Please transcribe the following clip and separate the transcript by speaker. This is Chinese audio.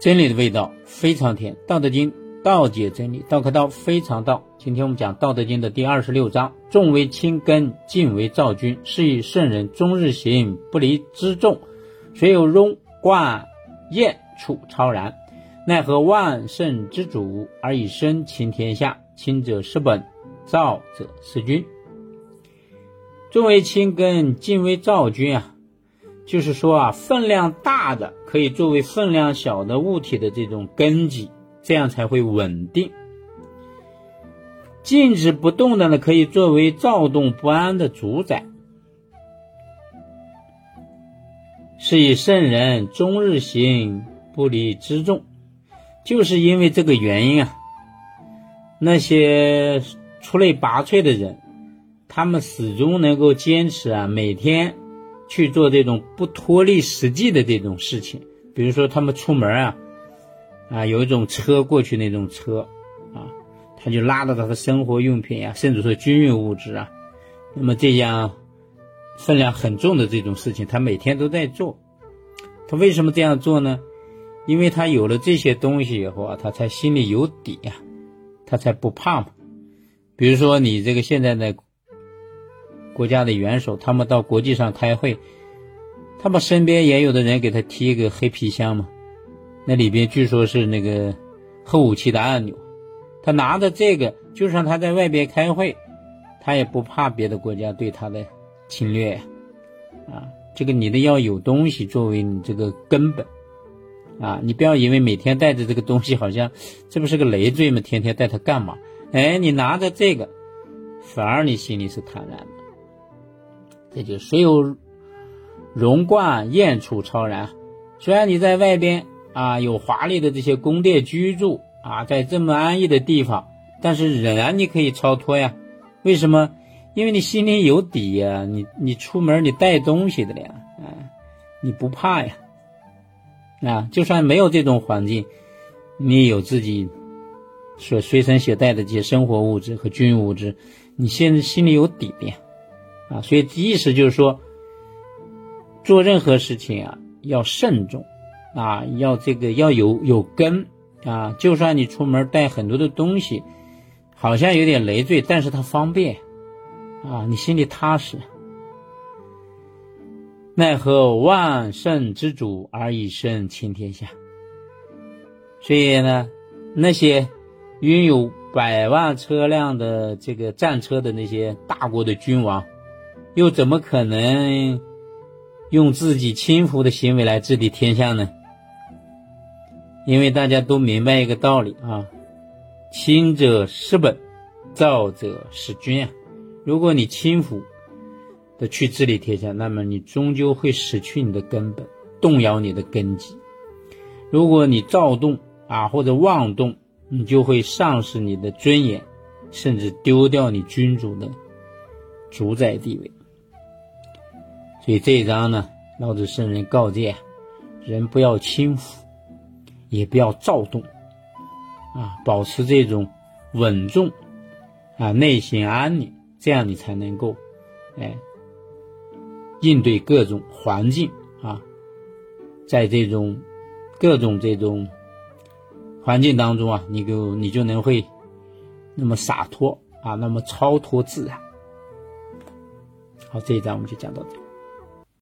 Speaker 1: 真理的味道非常甜，《道德经》道解真理，道可道非常道。今天我们讲《道德经》的第二十六章：重为轻根，静为躁君。是以圣人终日行，不离辎重。虽有荣冠，燕处超然。奈何万圣之主而以身轻天下？轻者失本，躁者失君。重为轻根，静为躁君啊，就是说啊，分量大的可以作为分量小的物体的这种根基，这样才会稳定；静止不动的呢，可以作为躁动不安的主宰。是以圣人终日行，不离辎重。就是因为这个原因啊，那些出类拔萃的人，他们始终能够坚持啊，每天去做这种不脱离实际的这种事情。比如说，他们出门啊，啊，有一种车过去那种车啊，他就拉着他的生活用品呀，甚至说军用物资啊，那么这样分量很重的这种事情，他每天都在做。他为什么这样做呢？因为他有了这些东西以后啊，他才心里有底呀，他才不怕。比如说你这个现在的国家的元首，他们到国际上开会，他们身边也有的人给他提一个黑皮箱嘛，那里边据说是那个核武器的按钮，他拿着这个，就算他在外边开会，他也不怕别的国家对他的侵略呀。啊，这个你的要有东西作为你这个根本。啊，你不要以为每天带着这个东西，好像这不是个累赘吗？天天带它干嘛？哎，你拿着这个，反而你心里是坦然的。这就谁有荣冠，燕处超然。虽然你在外边啊有华丽的这些宫殿居住啊，在这么安逸的地方，但是仍然你可以超脱呀。为什么？因为你心里有底呀。你你出门你带东西的呀，啊，你不怕呀。啊，就算没有这种环境，你有自己所随身携带的这些生活物质和军用物质，你现在心里有底的，啊，所以意思就是说，做任何事情啊要慎重，啊，要这个要有有根，啊，就算你出门带很多的东西，好像有点累赘，但是它方便，啊，你心里踏实。奈何万乘之主而以身轻天下？所以呢，那些拥有百万车辆的这个战车的那些大国的君王，又怎么可能用自己轻浮的行为来治理天下呢？因为大家都明白一个道理啊：轻者失本，躁者失君啊！如果你轻浮，的去治理天下，那么你终究会失去你的根本，动摇你的根基。如果你躁动啊或者妄动，你就会丧失你的尊严，甚至丢掉你君主的主宰地位。所以这一章呢，老子圣人告诫：人不要轻浮，也不要躁动，啊，保持这种稳重啊，内心安宁，这样你才能够，哎。应对各种环境啊，在这种各种这种环境当中啊，你就你就能会那么洒脱啊，那么超脱自然。好，这一章我们就讲到这。